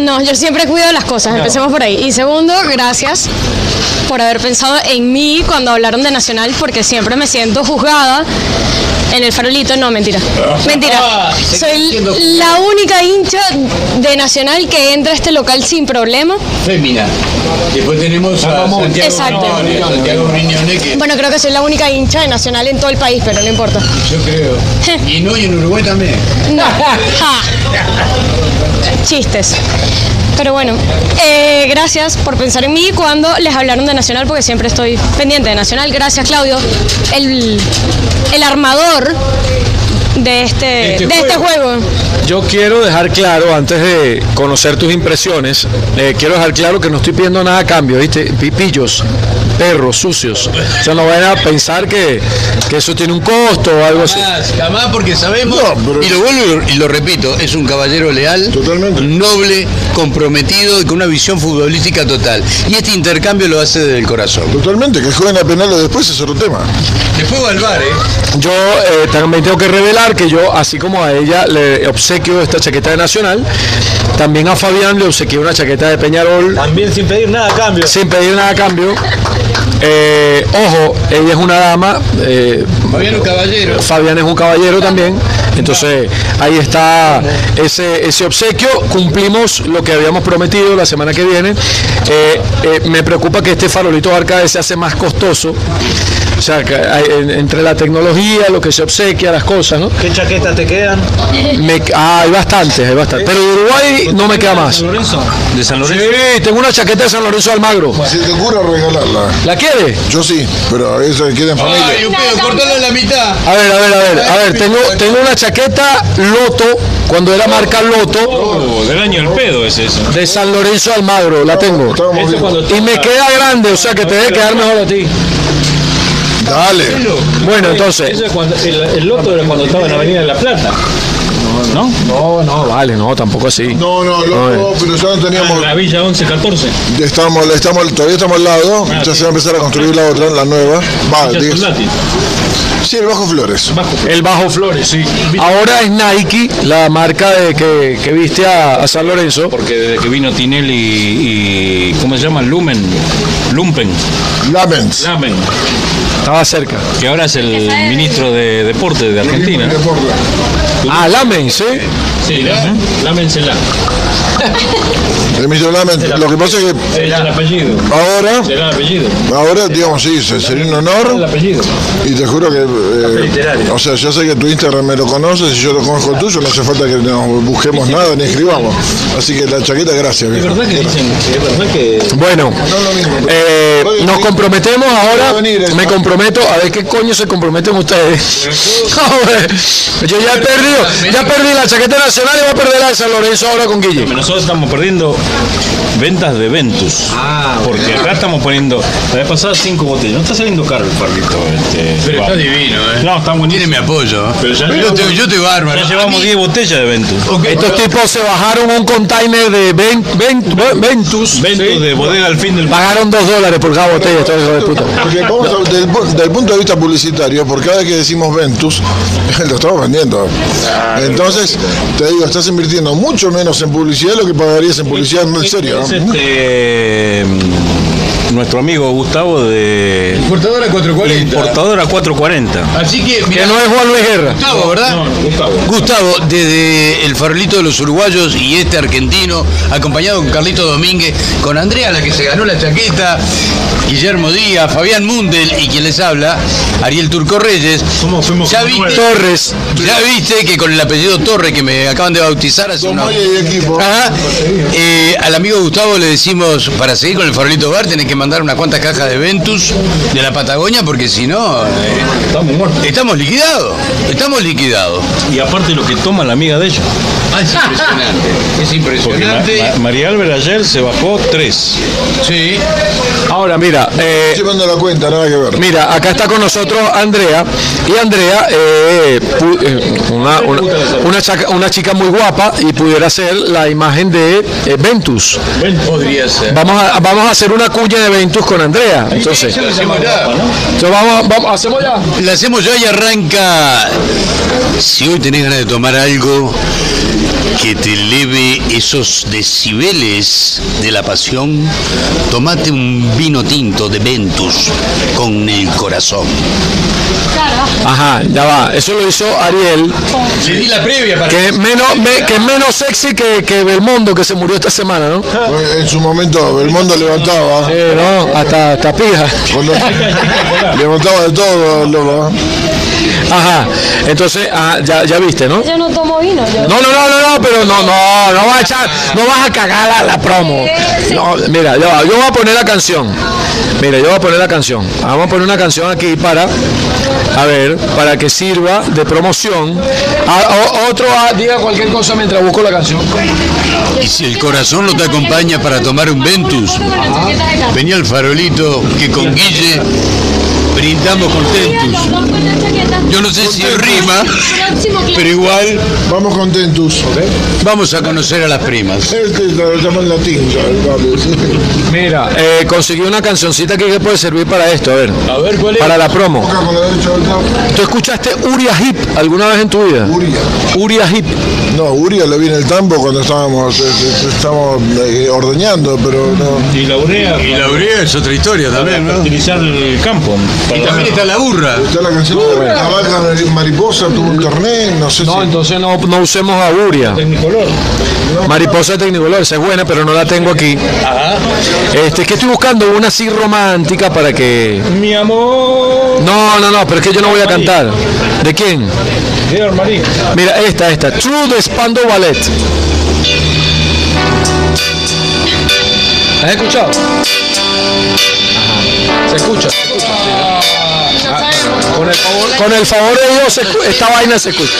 No, yo siempre cuido las cosas, empecemos por ahí. Y segundo, gracias por haber pensado en mí cuando hablaron de Nacional, porque siempre me siento juzgada en el farolito. No, mentira. Mentira. Soy la única hincha de Nacional que entra a este local sin problema. Fémina. Después tenemos a Santiago Exacto. Santiago que Bueno, creo que soy la única hincha de Nacional en todo el país, pero no importa. yo creo. Y no, y en Uruguay también. No. Chistes. Pero bueno, eh, gracias por pensar en mí cuando les hablaron de Nacional, porque siempre estoy pendiente de Nacional. Gracias, Claudio, el, el armador de este, Este de este juego. Yo quiero dejar claro, antes de conocer tus impresiones, eh, quiero dejar claro que no estoy pidiendo nada a cambio, ¿viste? Pipillos, perros, sucios. O sea, no vayan a pensar que, que eso tiene un costo o algo así. Jamás, jamás porque sabemos, No, pero- y lo vuelvo y lo repito, es un caballero leal, Totalmente. noble, comprometido y con una visión futbolística total. Y este intercambio lo hace desde el corazón. Totalmente, que jueguen a penales después es otro tema. Después va al bar, ¿eh? Yo eh, también tengo que revelar que yo, así como a ella le obsequio esta chaqueta de Nacional, también a Fabián le obsequié una chaqueta de Peñarol También sin pedir nada a cambio. sin pedir nada a cambio. Eh, ojo, ella es una dama, eh, Fabián un caballero. Fabián es un caballero también, entonces ahí está ese, ese obsequio, cumplimos lo que habíamos prometido la semana que viene. Eh, me preocupa que este farolito arcade se hace más costoso, o sea, que hay- entre la tecnología, lo que se obsequia, las cosas, ¿no? ¿Qué chaquetas te quedan? Me- ah, hay bastantes, hay bastantes, pero de Uruguay no me queda más. Lorenzo? ¿De San Sí, Lorenzo? tengo una chaqueta de San Lorenzo de Almagro. Si te ocurre regalarla. ¿La quiere? Yo sí, pero eso queda en familia. Ay, un pedo, cortalo en la mitad. A ver, a ver, a ver, a ver, tengo, tengo una chaqueta Loto, cuando era marca Loto, Oh, del año del pedo es eso. de San Lorenzo de Almagro, la tengo. Y me queda grande, o sea que te debe quedar mejor a ti. Dale. Bueno, entonces. Eso es cuando, el, el loto era cuando estaba en la Avenida de la Plata. ¿No? No, no, vale, no, tampoco así. No, no, loco, pero ya no teníamos. La Villa 1114. Estamos, estamos, todavía estamos al lado. Ah, Ya sí. se va a empezar a construir la otra, la nueva. Va. Sí, el Bajo Flores. El Bajo Flores, sí. Ahora es Nike, la marca de que, que viste a, a San Lorenzo. Porque desde que vino Tinelli y, y ¿cómo se llama? Lumen. Lumpen. Lamens. Lamen. Estaba cerca. Que ahora es el ministro de Deporte de Argentina. Ah, Lamen, ¿sí? Sí, Lamen. Lamen Celá. El. Lo que pasa es que Es el apellido. ahora, Será el apellido. ahora, digamos, sí, se- sería un El honor. apellido. Y te juro que. eh, literario. o sea, ya sé que tu Instagram me lo conoces y yo lo conozco el tuyo. No hace falta que nos busquemos nada ni escribamos. Así que la chaqueta, gracias. Es viejo. verdad que dicen, es verdad que Bueno, lo mismo. eh, nos comprometemos ahora. Venir, Me comprometo a ver qué coño se comprometen ustedes. Joder, yo ya he perdido, ya perdí la chaqueta nacional y voy a perder la de San Lorenzo ahora con Guille. Nosotros estamos perdiendo ventas de Ventus. porque acá estamos poniendo, la vez pasada cinco botellas. No está saliendo caro el farrito. Este, Pero está divino, ¿eh? No, está buenísimo. Tiene mi apoyo. ¿eh? Pero ya yo, llevamos- te, yo te bárbaro. Ya llevamos mí- 10 botellas de Ventus. Estos tipos se bajaron un container de Ven- Ven- Ventus. Ventus ¿sí? de bodega al fin del Pagaron dos dólares por cada botella, de puta. Porque vamos a- del, pu- del punto de vista publicitario, por cada vez que decimos Ventus, lo estamos vendiendo. Entonces, te digo, estás invirtiendo mucho menos en publicidad lo que pagarías en publicidad en serio. Es ¿no? este, mm, nuestro amigo Gustavo de Importadora 440. Importadora 440. Así que, Que mira, no es Juan Luis Guerra. Gustavo, ¿verdad? Gustavo. Gustavo, desde el farolito de los uruguayos y este argentino, acompañado con Carlito Domínguez, con Andrea, la que se ganó la chaqueta, Guillermo Díaz, Fabián Mundel y quien les habla, Ariel Turco Reyes. Fuimos- fuimos ya, viste, Torres. ya viste que con el apellido Torre que me acaban de bautizar hace una... equipo. Ajá. Eh, al amigo Gustavo le decimos, para seguir con el farolito bar, tenés que mandar unas cuantas cajas de Ventus de la Patagonia, porque si no, eh, Estamos muertos. estamos liquidados. Estamos liquidados. Y aparte lo que toma la amiga de ella. Ah, es impresionante. Es Ma- impresionante. Ma- María Álvarez ayer se bajó 3. Sí. Ahora, mira, eh, Llevando la cuenta, nada que ver. Mira, acá está con nosotros Andrea. Y Andrea, eh, pu- eh, una, una, una chaca- una chica muy guapa y pudiera ser la imagen de eh, Ventus. Podría ser. Vamos a, vamos a hacer una cuña de Ventus con Andrea. Entonces, Lo hacemos ya. entonces vamos, vamos, hacemos ya. La hacemos ya y arranca. Si hoy tenés ganas de tomar algo, que te eleve esos decibeles de la pasión, tomate un vino tinto de Ventus con el corazón. Ajá, ya va. Eso lo hizo Ariel, Le di la previa para que es menos, me- que es menos sexy que, que Belmondo, que se murió esta semana, ¿no? En su momento Belmondo levantaba. Eh, no, hasta, hasta pija. Levantaba de todo, loco. Ajá, entonces, ah, ya, ya viste, ¿no? Yo no tomo vino. Yo. No, no, no, no, no, pero no, no, no vas a echar, no vas a cagar la, la promo. No, mira, va, yo voy a poner la canción. Mira, yo voy a poner la canción. Vamos a poner una canción aquí para, a ver, para que sirva de promoción. A- o- otro ah, diga cualquier cosa mientras busco la canción. Y si el corazón no te acompaña para tomar un Ventus, venía el farolito que con Guille brindamos contentos. Yo no sé si rima, pero igual Vamos contentos. vamos a conocer a las primas. Este lo llaman latín. Mira, eh, conseguí una cancioncita que puede servir para esto, a ver. A ver, ¿cuál es? Para la promo. Toca con la derecha del lado. ¿Tú escuchaste Uria Hip alguna vez en tu vida? Uria. Uria Hip. No, Uria lo vi en el tambo cuando estábamos, eh, eh, estábamos eh, ordeñando, pero no. Y la urea Y la urea es otra historia también, ¿no? fertilizar el campo. Y también está la burra. Está la canción de mariposa, tuvo un torneo, no sé No, si. entonces no, no usemos a Uria. Tecnicolor. Mariposa Tecnicolor, esa es buena, pero no la tengo aquí. Ajá. Este, es que estoy buscando una así romántica para que. Mi amor. No, no, no, pero es que yo no voy a cantar. ¿De quién? Mira, esta, esta. True de Spando Ballet. ¿Has escuchado? Ajá. Se escucha, se escucha. Ah, con, el favor, con el favor de Dios, esta vaina se escucha.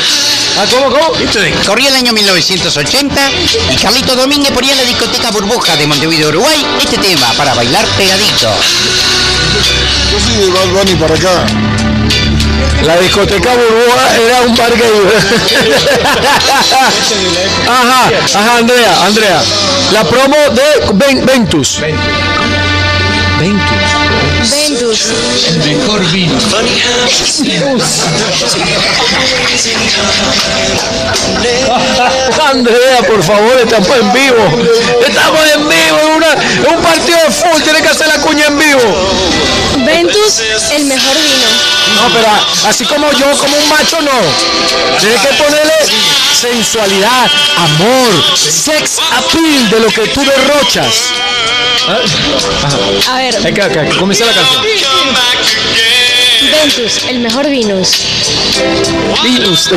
Ah, ¿cómo, cómo? Corría el año 1980 y Carlito Domínguez ponía en la discoteca Burbuja de Montevideo, Uruguay, este tema para bailar pegadito. Yo soy de Bad Bunny para acá. La discoteca Burbuja era un gay. ajá, ajá, Andrea, Andrea. La promo de Ven- Ventus. Ventus. Ventus. Mejor vino. Andrea, por favor, estamos en vivo. Estamos en vivo, en, una- en un partido de fútbol, tiene que hacer la cuña en vivo. Ventus, el mejor vino. No, pero así como yo, como un macho, no. Tienes que ponerle sensualidad, amor, sex appeal de lo que tú derrochas. A ver, que, que comience la canción. Ventus, el mejor vinus. Linus.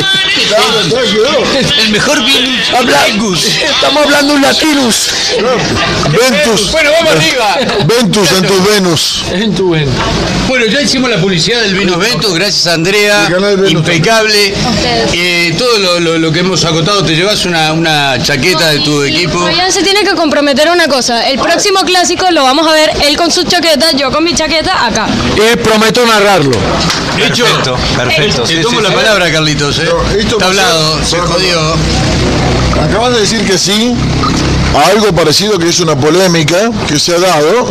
El mejor vino. Habla- Estamos hablando un latinus. Ventus, Bueno, vamos arriba. Ventus en tus Venus. En tu ven. Bueno, ya hicimos la publicidad del vino Ventus, gracias a Andrea, impecable. Eh, todo lo, lo- lo que hemos acotado, te llevas una, una chaqueta de tu equipo. Fabián se tiene que comprometer una cosa. El próximo clásico lo vamos a ver él con su chaqueta, yo con mi chaqueta acá. Y prometo narrarlo. Hecho. Perfecto, perfecto. Te sí, tomo sí, la sí. palabra, Carlitos. ¿eh? No, esto hablado, se jodió. Acabas de decir que sí a algo parecido que es una polémica que se ha dado.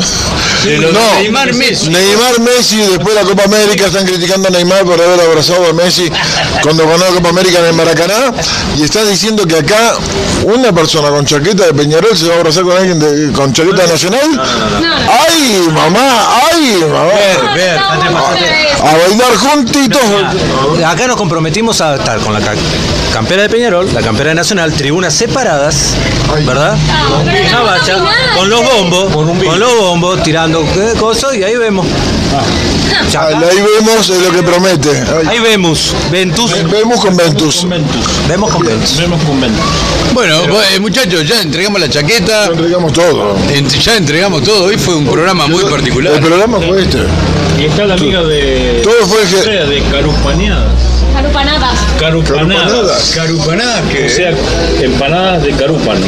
De Neymar Messi. Neymar Messi, después de la Copa América, están criticando a Neymar por haber abrazado a Messi cuando ganó la Copa América en el Maracaná. Y estás diciendo que acá una persona con chaqueta de Peñarol se va a abrazar con alguien de- con chaqueta nacional. ¡Ay, mamá! ¡Ay, mamá! Ver, A bailar juntitos. Acá nos comprometimos a estar con la ca- campera de Peñarol, la campera de Nacional, tribunas separadas, ¿verdad? Una bacha, con los bombos, con los bombos, tirando cosas y ahí vemos. Ya, Ahí vemos es lo que promete. Ay, Ahí vemos, Ventus, Vemos con Ventus. vemos con Ventus. Vemos con Ventus. Bueno, eh, muchachos, ya entregamos la chaqueta, Entregamos todo. ent- ya entregamos todo. Hoy fue un programa muy El particular. programa fue este. Y está la amiga de. Todo fue que- o sea, de Carupaneadas. Carupanadas. Carupanadas. Carupanadas O que. sea, empanadas de carúpano.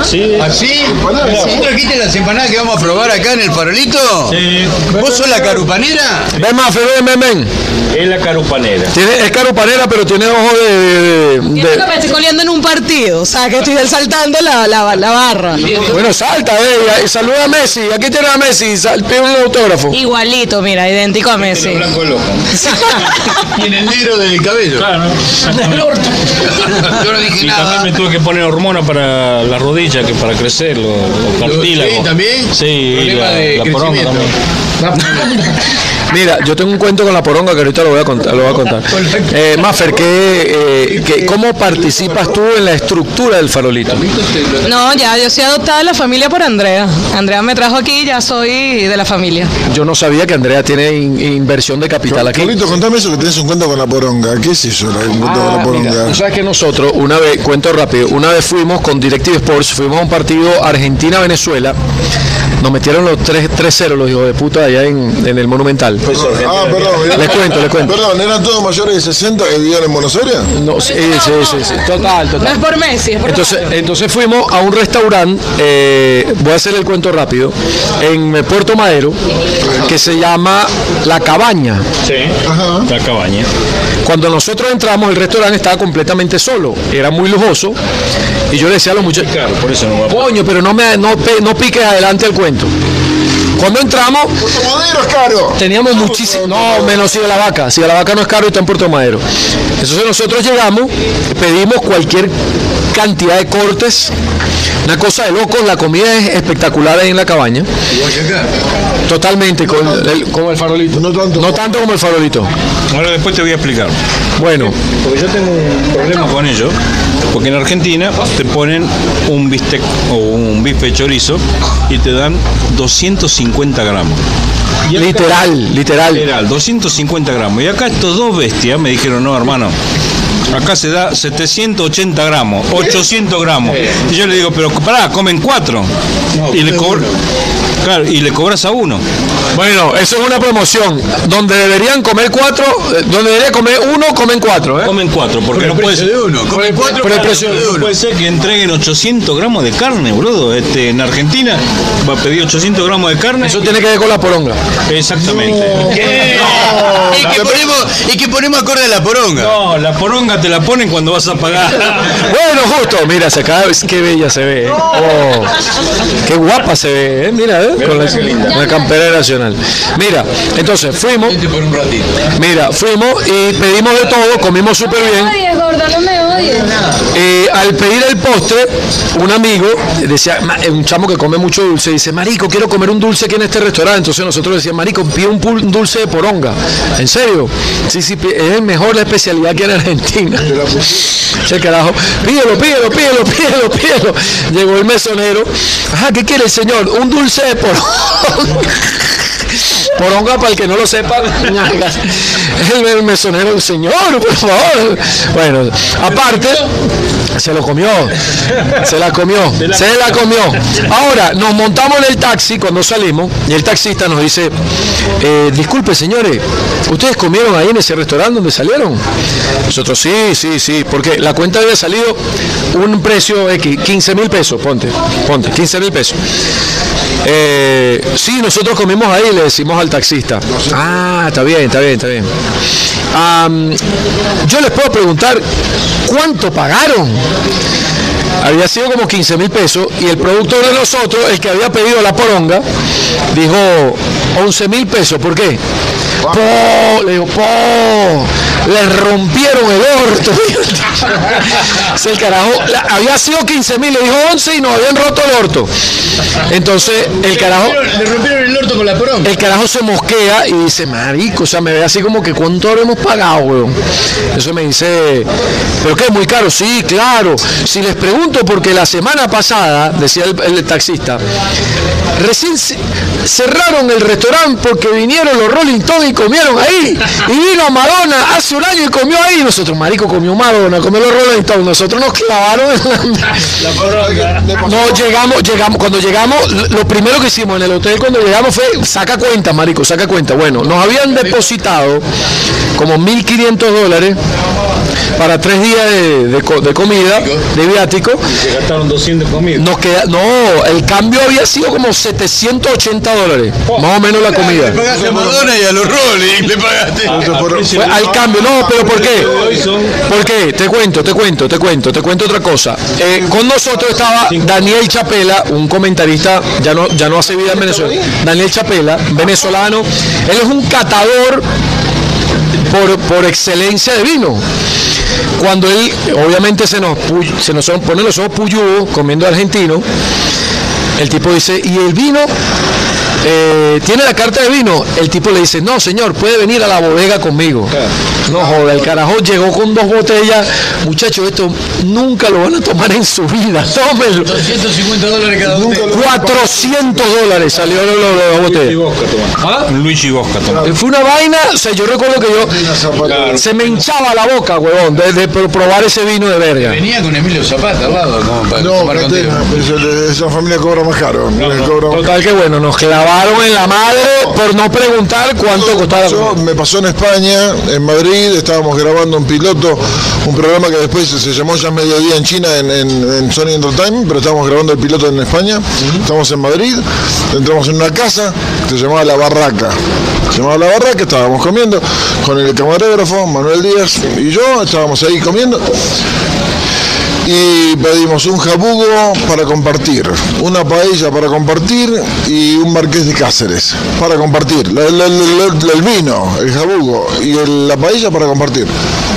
Así. ¿Así? ¿Vos trajiste las empanadas que vamos a probar acá en el farolito? Sí. ¿Vos sos la carupanera? Ven más, ven, ven, ven. Es la carupanera. Tiene, es carupanera, pero tiene ojo de. de- de- Creo que me estoy coliendo en un partido, o sea, que estoy saltando la, la, la barra. Bueno, salta, y saluda a Messi. Aquí tiene a Messi, pide un autógrafo. Igualito, mira, idéntico a Messi. Blanco de loco. Y en el negro del cabello. Claro. Yo no dije Y nada. también me tuve que poner hormona para las rodillas, que para crecer, los, los cartílagos. sí, ¿también? Sí, Problema la, de la poronga también. Mira, yo tengo un cuento con la poronga que ahorita lo voy a contar. Lo voy a contar. Eh, Maffer, ¿qué, eh, qué- ¿cómo participas tú en la estructura del farolito? No, ya, yo soy adoptada de la familia por Andrea. Andrea me trajo aquí, ya soy de la familia. Yo no sabía que Andrea tiene in- inversión de capital aquí. Carlito, contame eso que tenés un cuento con la poronga. ¿Qué es eso, la- un cuento con la Ah, mira, poronga? tú sabes que nosotros, una vez, cuento rápido, una vez fuimos con Directive Sports, fuimos a un partido Argentina-Venezuela, nos metieron los 3 3-0 los hijos de puta allá en, en el Monumental. Ah, perdón. Les cuento, les cuento. Perdón, ¿eran todos mayores de 60 que vivían en Buenos Aires? No, sí, sí, sí, sí, total, No total. es por Messi, es por Entonces, entonces fuimos a un restaurante, eh, voy a hacer el cuento rápido, en Puerto Madero, que se llama La Cabaña. Sí. La cabaña. Cuando nosotros entramos, el restaurante estaba completamente solo, era muy lujoso, y yo le decía a los muchachos, por eso no va a coño, pero no, me, no, no piques adelante el cuento. Cuando entramos, Puerto Madero es caro. teníamos muchísimo. No, menos si la vaca. Si la vaca no es caro y está en Puerto Madero. Entonces nosotros llegamos, pedimos cualquier cantidad de cortes. Una cosa de locos, la comida es espectacular ahí en la cabaña. Totalmente, con el, como el farolito. No tanto. No tanto como el farolito. Ahora después te voy a explicar. Bueno, Porque yo tengo un problema con ello, porque en Argentina te ponen un bistec o un bife chorizo y te dan 250 gramos. Y acá- literal, literal. Literal, 250 gramos. Y acá estos dos bestias me dijeron, no, hermano, acá se da 780 gramos, 800 gramos. Y yo le digo, pero pará, comen cuatro. y, le cobr- claro, y le cobras a uno. Bueno, eso es una promoción. Donde deberían comer cuatro, eh, donde debería comer uno, comen cuatro, ¿eh? Comen cuatro, porque no puede ser. de uno. Come cuatro Por el precio de de No uno. puede ser que entreguen 800 gramos de carne, boludo. Este, en Argentina va a pedir 800 gramos de carne. Eso tiene que ver con la poronga. Exactamente. Y que ponemos, y que ponemos acorde a la poronga. No, la poronga te la ponen cuando vas a pagar. Bueno, justo, mira, se acaba, qué bella se ve, ¿eh? Oh, qué guapa se ve, ¿eh? Mira, ¿eh? Con la, con la campera nacional. Mira, entonces fuimos, mira, fuimos y pedimos de todo, comimos súper bien. Eh, al pedir el postre, un amigo decía, eh, un chamo que come mucho dulce, dice, Marico, quiero comer un dulce aquí en este restaurante. Entonces nosotros decíamos, Marico, pide un, dulce de poronga. ¿En serio? Sí, sí, es el mejor la especialidad que en Argentina. Che, carajo, pídelo, pídelo, pídelo, pídelo, pídelo. Llegó el mesonero. Ajá, ¿qué quiere el señor? Un dulce de poronga. Poronga, para el que no lo sepa, el, el mesonero, señor, por favor. Bueno, aparte, se lo comió, se la comió, se la comió. Ahora, nos montamos en el taxi cuando salimos y el taxista nos dice, eh, disculpe señores, ¿ustedes comieron ahí en ese restaurante donde salieron? Nosotros, sí, sí, sí, porque la cuenta había salido un precio X, 15 mil pesos, ponte, ponte, 15 mil pesos. Eh, sí, nosotros comimos ahí, le decimos al taxista. Ah, está bien, está bien, está bien. Yo les puedo preguntar, ¿cuánto pagaron? Había sido como 15 mil pesos y el productor de nosotros, el que había pedido la poronga, dijo 11 mil pesos. ¿Por qué? Po, le digo, po, le rompieron el orto. El carajo, la- había sido 15 mil, le dijo 11 y nos habían roto el orto. Entonces, el carajo, Le rompieron el orto con la poronga. el carajo se mosquea y dice, marico, o sea, me ve así como que cuánto habremos pagado, weón. Eso me dice, pero qué, muy caro, sí, claro. Si les pregunto, porque la semana pasada, decía el, el taxista, recién ce- cerraron el restaurante porque vinieron los Rolling Stones y comieron ahí. Y vino Madonna hace un año y comió ahí. Nosotros, marico, comió Madonna, comió los Rolling Stones. Nosotros nos clavaron en la... No, llegamos, llegamos, cuando llegamos, lo primero que hicimos en el hotel cuando llegamos fue, saca cuenta, marico, saca cuenta. Bueno, nos habían depositado como 1.500 dólares para tres días de, de co- de comida, de viático. Se gastaron 200 comidas. Nos queda, no, el cambio había sido como 780 dólares, más o menos la comida. Le pagaste a Madonna y a los Rolling, le pagaste. Fue al cambio, no, pero ¿por qué? ¿Por qué? Te cuento, te cuento, te cuento, te cuento otra cosa. Eh, con nosotros estaba Daniel Chapela, un comentarista, ya no, ya no hace vida en Venezuela. Daniel Chapela, venezolano. Él es un catador por, por excelencia de vino. Cuando él, obviamente se nos, se nos ponen los ojos puyudos comiendo argentino, el tipo dice, ¿y el vino? Eh, ¿Tiene la carta de vino? El tipo le dice, no señor, puede venir a la bodega conmigo. No joda, el carajo llegó con dos botellas. Muchachos, esto nunca lo van a tomar en su vida. Tómenlo. 250 dólares cada uno. 400 dólares salió lo- lo- lo- la botella. ¿Ah? Luigi Bosca, toma. Fue una vaina, o sea, yo recuerdo que yo se me hinchaba la boca, huevón, de, de probar ese vino de verga. Venía con Emilio Zapata al lado, como para No, contigo. Catena, esa- familia cobra más caro. les cobra más Total que bueno, nos clavaron en la madre por no preguntar cuánto costaba. Yo- me pasó en España, en Madrid, estábamos grabando un piloto, un programa que después se llamó ya Mediodía en China, en, en, en Sony Entertainment, pero estábamos grabando el piloto en España, estamos en Madrid, entramos en una casa que se llamaba La Barraca. Se llamaba La Barraca, estábamos comiendo con el camarógrafo Manuel Díaz y yo, estábamos ahí comiendo y pedimos un jabugo para compartir, una paella para compartir y un marqués de Cáceres para compartir. La- la- la- la- el vino, el jabugo y el- la paella para compartir.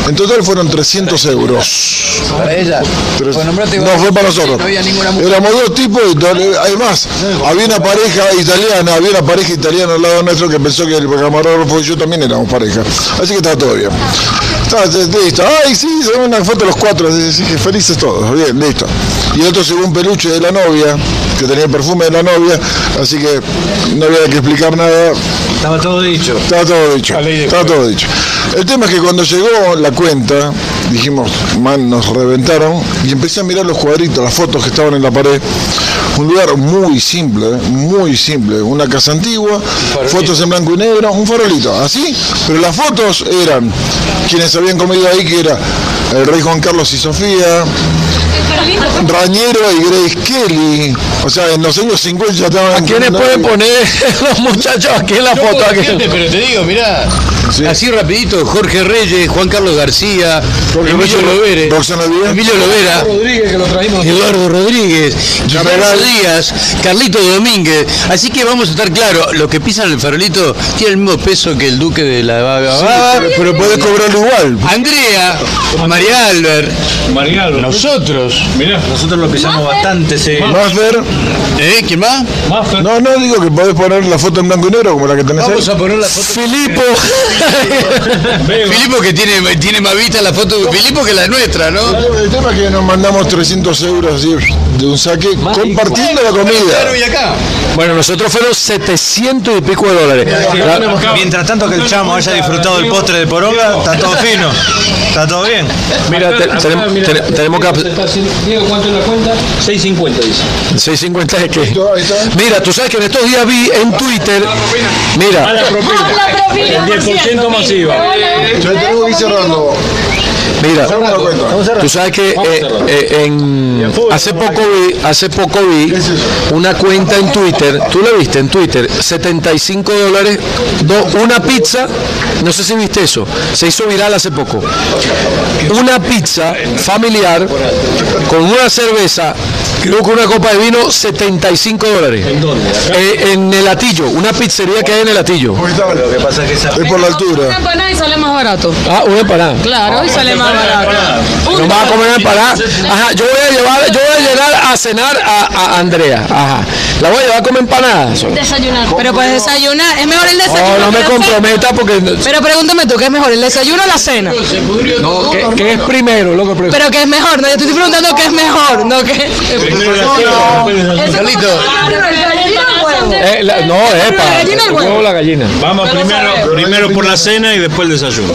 En total fueron 300 euros. Para ella. Tres- Pues no fue para nosotros. No había ninguna mujer. Éramos dos tipos, además había una pareja italiana, había una pareja italiana al lado nuestro que pensó que el camarógrafo y yo también éramos pareja. Así que estaba todo bien. Estaba listo. Ay, sí, se una foto de los cuatro, así, felices todos. Bien, listo. Y otro según un peluche de la novia, que tenía el perfume de la novia, así que no había que explicar nada, Estaba todo dicho. estaba todo dicho. Estaba todo dicho. El tema es que cuando llegó la cuenta, dijimos, man, nos reventaron, y empecé a mirar los cuadritos, las fotos que estaban en la pared. Un lugar muy simple, muy simple. Una casa antigua, fotos en blanco y negro, un farolito, así. Pero las fotos eran quienes habían comido ahí, que era el rey Juan Carlos y Sofía, Rañero y Grace Kelly. O sea, en los años 50 ya estaban. ¿A quiénes pueden poner los muchachos aquí en la No foto? decirte, pero te digo, mirá, Sí. así rapidito, Jorge Reyes, Juan Carlos García, Emilio Lovera. Emilio Lovera, Rodríguez que lo trajimos. Eduardo Rodríguez, Guillermo. Díaz, Carlito Domínguez. Así que vamos a estar claros, los que pisan el farolito tienen el mismo peso que el duque de la Baba. pero, pero podés cobrarlo igual. Andrea, María Albert, Mariano. nosotros. Mirá. Nosotros lo pisamos bastante, sí. Maffer. ¿Eh? ¿Quién más? No, no, digo que podés poner la foto en blanco y negro como la que tenés ahí. Vamos a poner la foto. Filipo. Filipo que tiene, tiene más vista la foto de Filipo que la nuestra, ¿no? El tema es que nos mandamos 300 euros así, de un saque compartiendo la comida. y acá. Bueno, nosotros fueron 700 y pico de dólares. La- Mientras tanto que el chamo haya disfrutado del postre de poronga, está todo fino. Está todo bien. Mira, te- tenemos, te- tenemos que... Diego, ¿cuánto es la cuenta? 6.50 dice. 650 es que... Mira, tú sabes que en estos días vi en Twitter... Mira, la propina. El 10% masiva. Ya tenemos que ir cerrando. Mira. Tú sabes que eh, eh, en, hace poco vi, hace poco vi una cuenta en Twitter, tú la viste en Twitter, 75 dólares, do- una pizza, no sé si viste eso, se hizo viral hace poco. Una pizza familiar con una cerveza, creo que una copa de vino, 75 dólares. ¿En dónde? en el Atillo, una pizzería que hay en el Atillo. Lo que pasa es que por la Una altura. empanada y sale más barato. Ah, una empanada. Claro, y sale más barato. No vas a comer empanada. Ajá, yo voy a llevar, yo voy a llevar a cenar a, a Andrea. Ajá. La voy a llevar a comer empanadas. Desayunar. Pero pues desayunar, es mejor el desayuno. No, no me comprometa porque. Pero pregúntame tú, ¿qué es mejor, el desayuno o la cena? No, ¿qué, qué es primero? Lo que pre- Pero ¿qué es mejor? No, yo te estoy preguntando qué es mejor, no qué. Carlito, Eh, la- no, es ¿La gallina o el huevo? la gallina. Vamos Pero primero, primero por la cena y después el desayuno.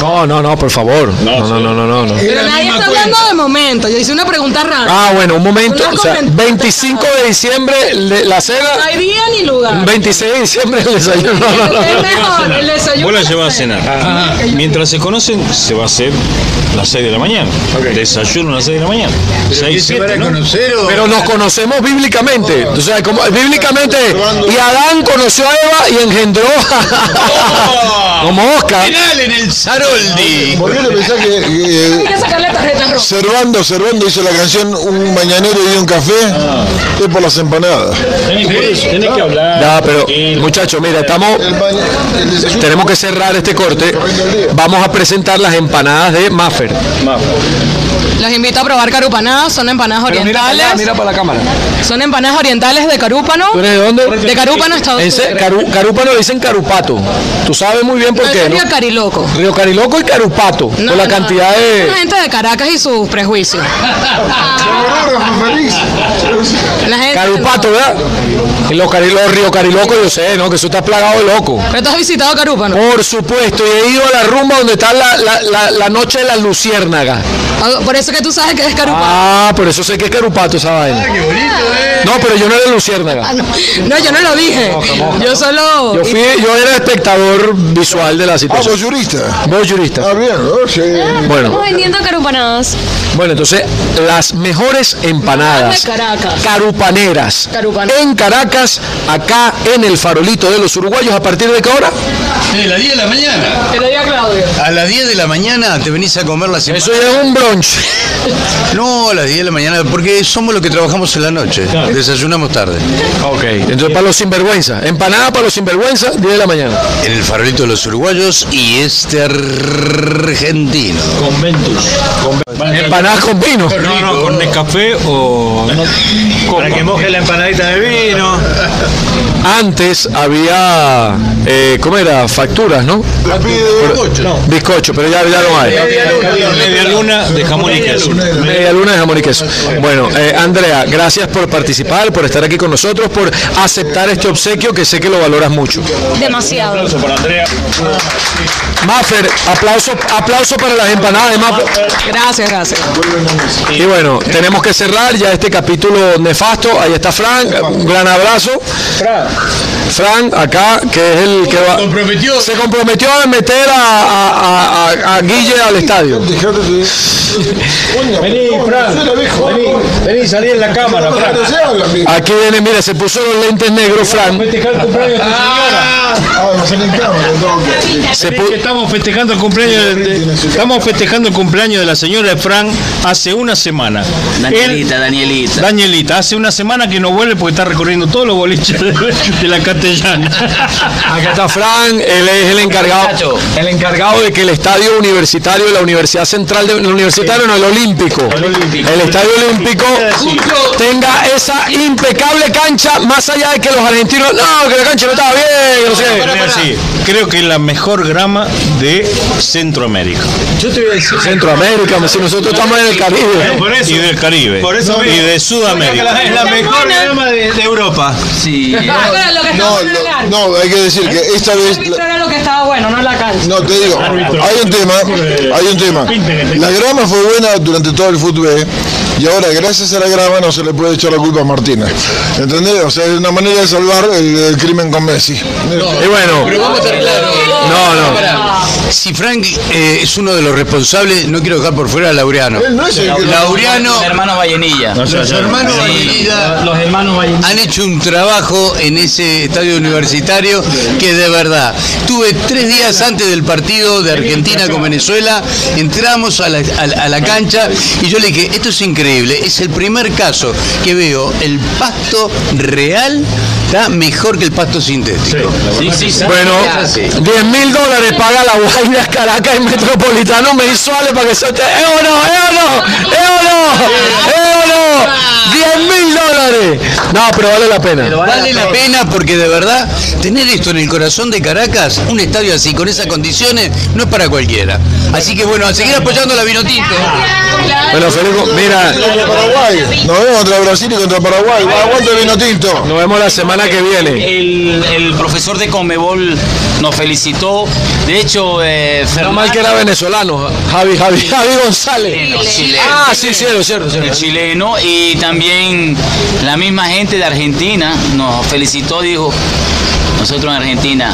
No, no, no, por favor. No, no, no, no, no. no. Pero nadie está hablando de momento. Yo hice una pregunta rara. Ah, bueno, un momento. O sea, comentario. 25 de diciembre la No cena, hay día ni lugar. 26 de diciembre el desayuno. No, no, no. Es mejor el desayuno. Vos la que la llevas a cena. cenar. Mientras se conocen, se va a hacer las 6 de la mañana. Desayuno a las 6 de la mañana. 6, ¿se van 7, a ¿no? conocer o...? Pero nos conocemos bíblicamente. O sea, como bíblicamente. Y Adán conoció a Eva y engendró. Como Oscar. Penal en el Zaroldi. ¿Por qué le pensás que, que. Servando, Servando hizo la canción Un mañanero y un café? Es por las empanadas. Tenés, tenés que hablar. Ya, pero muchachos, mira, estamos tenemos que cerrar este corte. Vamos a presentar las empanadas de Maffer. Los invito a probar carupanadas, son empanadas Pero mira para orientales. allá, mira para la cámara. Son empanadas orientales de carúpano. ¿Tú eres de dónde? De Carúpano, Estados Unidos. Caru- Carúpano le dicen Carupato. Tú sabes muy bien por No, qué, es ¿no? Río Cariloco. Río Cariloco y Carupato. No, por la no, cantidad Es de. una gente de Caracas y sus prejuicios. Feliz. La gente, Carupato, no. ¿verdad? Y los, cari- los Río Cariloco, yo sé, ¿no? Que eso está plagado de loco. Pero tú has visitado Carúpano. Por supuesto, y he ido a la rumba donde está la, la, la, la noche de la luciérnaga. Ah, Por eso que tú sabes que es Carúpano. Ah, por eso sé que es Carupato esa vaina. Qué bonito, ¿eh? No, pero yo no era luciérnaga. Ah, no. No, yo no lo dije. Yo solo. Yo fui, yo era espectador visual de la Ah, situación. vos jurista. Vos jurista. Ah, bien, ¿no? Sí. Bueno, Estamos vendiendo carupanadas. bueno, entonces las mejores empanadas De Caracas. carupaneras Carupaneras. en Caracas, acá en el farolito de los uruguayos, ¿a partir de qué hora? Eh, las 10 de la mañana. Diga Claudio. A las 10 de la mañana te venís a comer las Eso empanadas. ya es un brunch. No, a las 10 de la mañana, porque somos los que trabajamos en la noche. Desayunamos tarde. Ok, entonces para los sinvergüenza. Empanada para los sinvergüenza, 10 de la mañana. En el farolito de los uruguayos y este argentino. Con Ventus. Empanadas con vino. No, no, con Nescafé o. Para que moje la empanadita de vino. Antes había, eh, ¿cómo era? Facturas, ¿no? Bizcocho, pero ya, ya no hay. Media luna de jamón y queso. Media luna de jamón y queso. Bueno, eh, Andrea, gracias por participar, por estar aquí con nosotros, por aceptar este obsequio que sé que lo valoras mucho. Demasiado. Para Andrea. Maffer, aplauso, aplauso para las empanadas de Maffer. Gracias, gracias. Y bueno, tenemos que cerrar ya este capítulo nefasto. Ahí está Frank, un gran abrazo. Frank, acá, que es el que va. Comprometió. Se comprometió a meter a, a- a- a Guille al estadio. Vení, Fran. Vení, vení, salí en la cámara, Fran. Aquí viene, mira, se puso los lentes negros, Frank. Festejar el cumpleaños de tu señora. Ah. Se pu- que estamos festejando el cumpleaños de, de- estamos festejando el cumpleaños de la señora de Fran hace una semana. Danielita. Danielita, hace una semana que no vuelve porque está recorriendo todos los boliches de, de la castellana. Acá está Frank, él es el encargado, el encargado de que el estadio universitario de la Universidad Central de la Universitario, no el Olímpico, el estadio Olímpico tenga esa impecable cancha, más allá de que los argentinos, no, que la cancha no estaba bien, no sé creo que es la mejor grama de Centroamérica. Yo te voy a decir. Centroamérica, si nosotros estamos en el Caribe. Por eso. Y del Caribe. Por eso y de Sudamérica. la, es la mejor grama de, de Europa. Sí. No, hay que decir que esta vez. El árbitro era lo que estaba bueno, no la cancha. No, te digo, hay un tema, hay un tema. La grama fue buena durante todo el fútbol ¿eh? Y ahora gracias a la grama no se le puede echar la culpa a Martínez. ¿Entendés? O sea, es una manera de salvar el, el crimen con Messi. Y bueno, Pero vamos a estar claros. No, no. Si Frank eh, es uno de los responsables, no quiero dejar por fuera a Laureano. Él no es el que- Laureano, Los hermanos Vallenilla. los hermanos Sí, Vallenilla Los hermanos Vallenilla. han hecho un trabajo en ese estadio universitario que de verdad. Tuve tres días antes del partido de Argentina con Venezuela, entramos a la, a la- a la cancha y yo le dije, esto es increíble, es el primer caso que veo el pasto real está mejor que el pasto sintético. Sí, sí, sí. bueno, Sí. 10 mil dólares paga la Guaira Caracas y Metropolitano mensuales para que se te... ¡Eh o no! ¡Eh o no! ¡Eh o no! ¡Eh o no! ¡10 mil dólares! No, pero vale la pena. Vale la pena porque de verdad tener esto en el corazón de Caracas, un estadio así, con esas condiciones, no es para cualquiera. Así que bueno, a seguir apoyando la Vinotinto. Bueno, Federico, mira, Paraguay. Nos vemos contra Brasil y contra Paraguay. Aguanta el vino tinto. nos vemos la semana que viene. El, el profesor de Conmebol nos felicitó. De hecho, eh, No mal que era venezolano, Javi, Javi, Javi González. Chileno, chileno. Ah, sí, cierto, cierto, el cierto. chileno y también la misma gente de Argentina nos felicitó, dijo, nosotros en Argentina,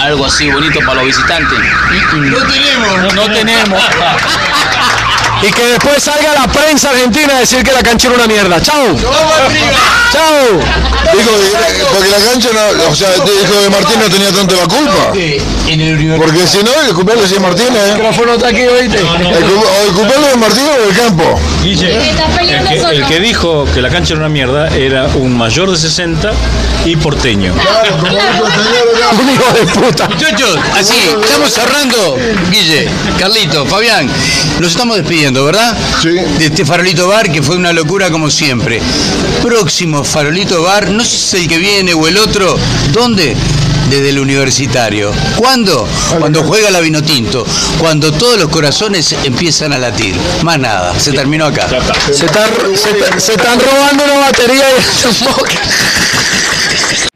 algo así bonito para los visitantes. No tenemos. No tenemos. Y que después salga la prensa argentina a decir que la cancha era una mierda. ¡Chao! ¡Chao! Dijo, eh, porque la cancha no, o sea, dijo que Martín no tenía tanto la culpa. Porque si no, el culpable es Martínez. El ¿eh? micrófono está aquí, oíste. El, el culpable es Martínez o el campo. Guille, el que, el que dijo que la cancha era una mierda era un mayor de 60 y porteño. Un hijo de puta. Muchachos, así, estamos cerrando. Guille, Carlito, Fabián, nos estamos despidiendo, ¿verdad? Sí. De este Farolito Bar que fue una locura como siempre. Próximo Farolito Bar, no sé si es el que viene o el otro. ¿Dónde? Desde el universitario. ¿Cuándo? Cuando juega la Vinotinto. Cuando todos los corazones empiezan a latir. Más nada, se terminó acá. Se, está- se está- se están robando una batería y